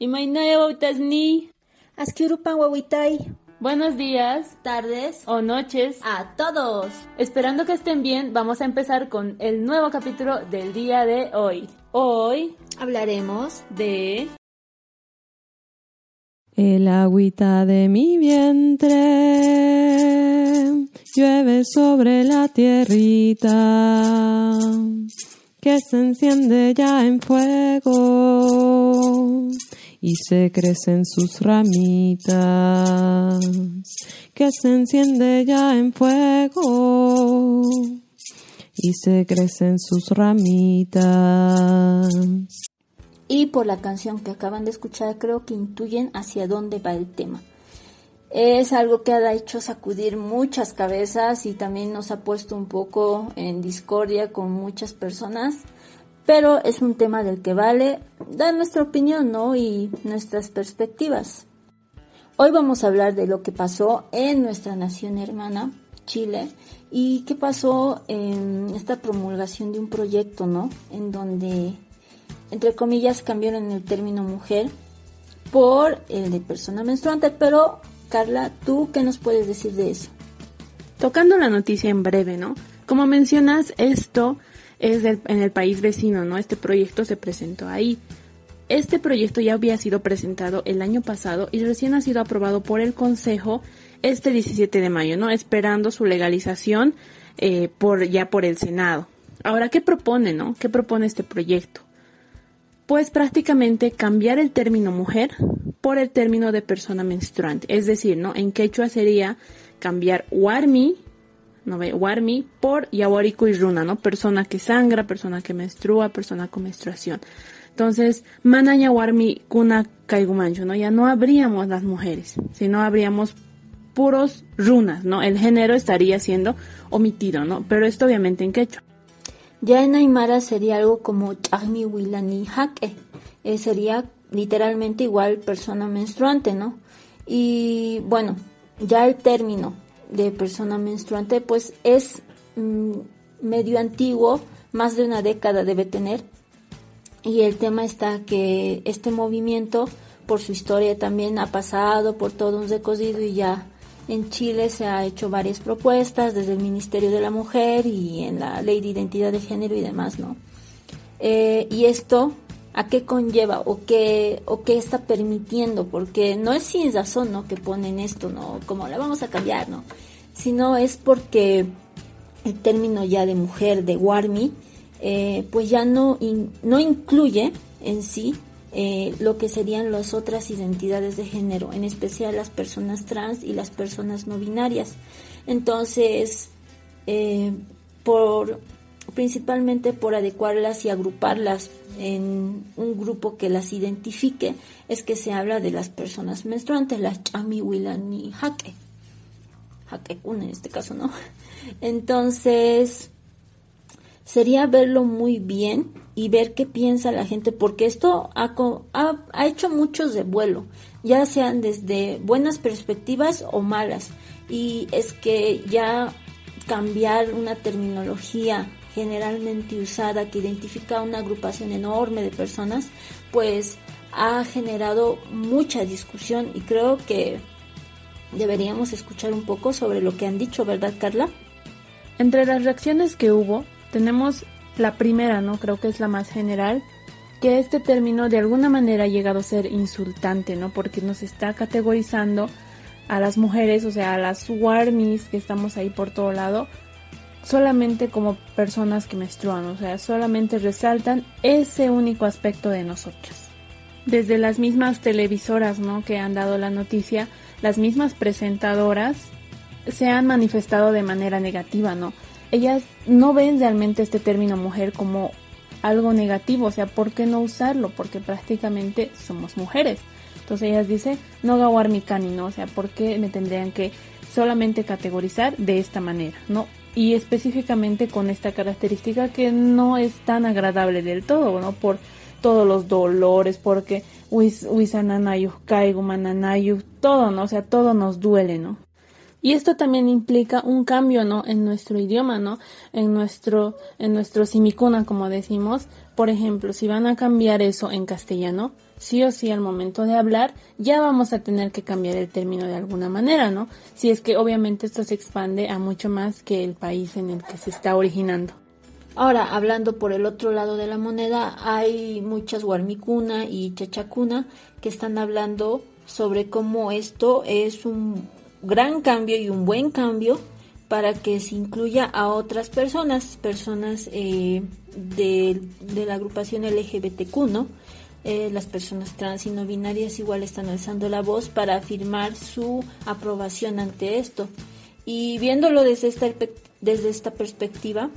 Imainaya wautasni. Askirupan wawitay. Buenos días, Tardes. o noches. A todos. Esperando que estén bien, vamos a empezar con el nuevo capítulo del día de hoy. Hoy Hablaremos de El agüita de mi vientre llueve sobre la tierrita que se enciende ya en fuego y se crecen sus ramitas que se enciende ya en fuego y se crecen sus ramitas. y por la canción que acaban de escuchar creo que intuyen hacia dónde va el tema. Es algo que ha hecho sacudir muchas cabezas y también nos ha puesto un poco en discordia con muchas personas, pero es un tema del que vale dar nuestra opinión, ¿no? Y nuestras perspectivas. Hoy vamos a hablar de lo que pasó en nuestra nación hermana, Chile, y qué pasó en esta promulgación de un proyecto, ¿no? En donde, entre comillas, cambiaron el término mujer por el de persona menstruante, pero Carla, ¿tú qué nos puedes decir de eso? Tocando la noticia en breve, ¿no? Como mencionas, esto es del- en el país vecino, ¿no? Este proyecto se presentó ahí. Este proyecto ya había sido presentado el año pasado y recién ha sido aprobado por el Consejo este 17 de mayo, ¿no? Esperando su legalización eh, por ya por el Senado. Ahora, ¿qué propone, no? ¿Qué propone este proyecto? Pues prácticamente cambiar el término mujer por el término de persona menstruante. Es decir, ¿no? En quechua sería cambiar warmi, ¿no ve? Warmi por yawariko y runa, ¿no? Persona que sangra, persona que menstrua, persona con menstruación. Entonces, manaya warmi kuna kaigumancho, ¿no? Ya no habríamos las mujeres, sino habríamos puros runas, ¿no? El género estaría siendo omitido, ¿no? Pero esto obviamente en quechua. Ya en Aymara sería algo como Chagmi Wilani Jaque. Eh, sería literalmente igual persona menstruante, ¿no? Y bueno, ya el término de persona menstruante pues es mm, medio antiguo, más de una década debe tener. Y el tema está que este movimiento, por su historia también ha pasado por todo un recorrido y ya en Chile se ha hecho varias propuestas desde el Ministerio de la Mujer y en la Ley de Identidad de Género y demás, ¿no? Eh, y esto, ¿a qué conlleva o qué, o qué está permitiendo? Porque no es sin razón, ¿no? Que ponen esto, ¿no? Como la vamos a cambiar, ¿no? Sino es porque el término ya de mujer, de warmi, eh, pues ya no, no incluye en sí eh, lo que serían las otras identidades de género, en especial las personas trans y las personas no binarias. Entonces, eh, por principalmente por adecuarlas y agruparlas en un grupo que las identifique, es que se habla de las personas menstruantes, las chami, wilani, jaque. Jaquecuna en este caso, ¿no? Entonces, sería verlo muy bien y ver qué piensa la gente, porque esto ha, ha, ha hecho muchos de vuelo, ya sean desde buenas perspectivas o malas. Y es que ya cambiar una terminología generalmente usada que identifica una agrupación enorme de personas, pues ha generado mucha discusión y creo que deberíamos escuchar un poco sobre lo que han dicho, ¿verdad, Carla? Entre las reacciones que hubo, tenemos la primera, ¿no? Creo que es la más general, que este término de alguna manera ha llegado a ser insultante, ¿no? Porque nos está categorizando a las mujeres, o sea, a las warmis que estamos ahí por todo lado, solamente como personas que menstruan, o sea, solamente resaltan ese único aspecto de nosotras. Desde las mismas televisoras, ¿no? Que han dado la noticia, las mismas presentadoras se han manifestado de manera negativa, ¿no? Ellas no ven realmente este término mujer como algo negativo, o sea, ¿por qué no usarlo? Porque prácticamente somos mujeres. Entonces ellas dicen, no gawar mi cani, ¿no? O sea, ¿por qué me tendrían que solamente categorizar de esta manera, ¿no? Y específicamente con esta característica que no es tan agradable del todo, ¿no? Por todos los dolores, porque uisananayu, caigo, mananayu, todo, ¿no? O sea, todo nos duele, ¿no? Y esto también implica un cambio, ¿no? En nuestro idioma, ¿no? En nuestro, en nuestro simicuna, como decimos. Por ejemplo, si van a cambiar eso en castellano, sí o sí al momento de hablar ya vamos a tener que cambiar el término de alguna manera, ¿no? Si es que obviamente esto se expande a mucho más que el país en el que se está originando. Ahora, hablando por el otro lado de la moneda, hay muchas Warmicuna y Chachacuna que están hablando sobre cómo esto es un gran cambio y un buen cambio para que se incluya a otras personas, personas eh, de, la agrupación LGBTQ, ¿no? Eh, las personas trans y no binarias igual están alzando la voz para afirmar su aprobación ante esto. Y viéndolo desde esta, desde esta perspectiva,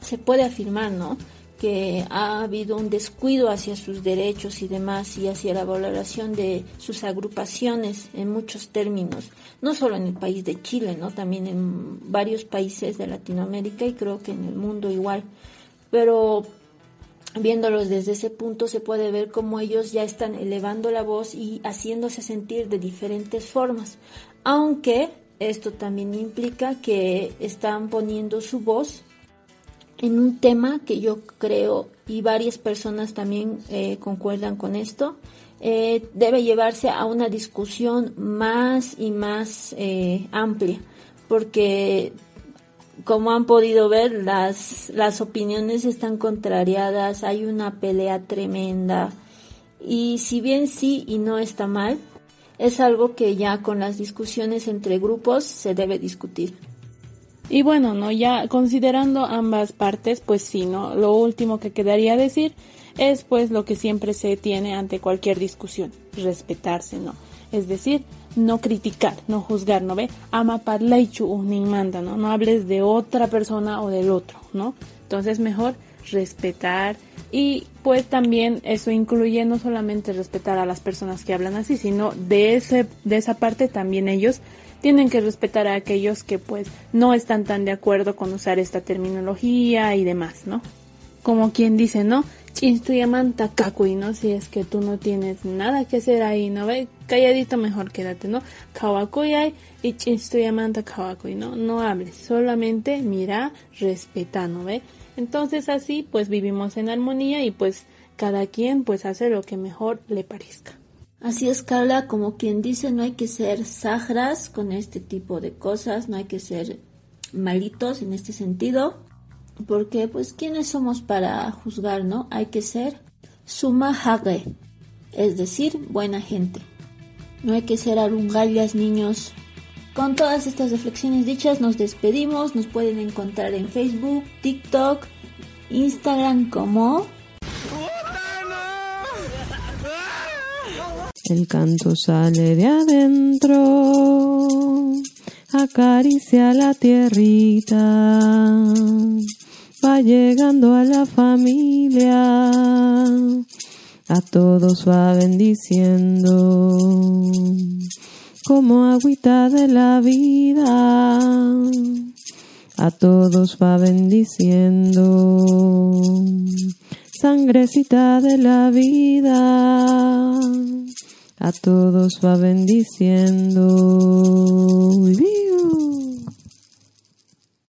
se puede afirmar, ¿no? que ha habido un descuido hacia sus derechos y demás y hacia la valoración de sus agrupaciones en muchos términos, no solo en el país de Chile, ¿no? también en varios países de Latinoamérica y creo que en el mundo igual. Pero viéndolos desde ese punto se puede ver cómo ellos ya están elevando la voz y haciéndose sentir de diferentes formas, aunque esto también implica que están poniendo su voz en un tema que yo creo y varias personas también eh, concuerdan con esto, eh, debe llevarse a una discusión más y más eh, amplia, porque como han podido ver, las, las opiniones están contrariadas, hay una pelea tremenda, y si bien sí y no está mal, es algo que ya con las discusiones entre grupos se debe discutir. Y bueno, no ya considerando ambas partes, pues sí, no. Lo último que quedaría decir es pues lo que siempre se tiene ante cualquier discusión, respetarse, ¿no? Es decir, no criticar, no juzgar, ¿no ve? Ama ni manda, ¿no? No hables de otra persona o del otro, ¿no? Entonces mejor respetar y pues también eso incluye no solamente respetar a las personas que hablan así, sino de ese de esa parte también ellos tienen que respetar a aquellos que pues no están tan de acuerdo con usar esta terminología y demás, ¿no? Como quien dice, ¿no? Chinstuyamanta kakui, ¿no? Si es que tú no tienes nada que hacer ahí, ¿no? Ve, calladito mejor quédate, ¿no? Kawakuyai y kawakui, ¿no? No hables, solamente mira, respeta, ¿no? Ve. Entonces así pues vivimos en armonía y pues cada quien pues hace lo que mejor le parezca. Así es, Carla, como quien dice, no hay que ser sagras con este tipo de cosas, no hay que ser malitos en este sentido, porque pues quiénes somos para juzgar, ¿no? Hay que ser sumahage, es decir, buena gente. No hay que ser arungallas, niños. Con todas estas reflexiones dichas nos despedimos, nos pueden encontrar en Facebook, TikTok, Instagram como El canto sale de adentro, acaricia la tierrita, va llegando a la familia, a todos va bendiciendo, como agüita de la vida, a todos va bendiciendo, sangrecita de la vida a todos va bendiciendo.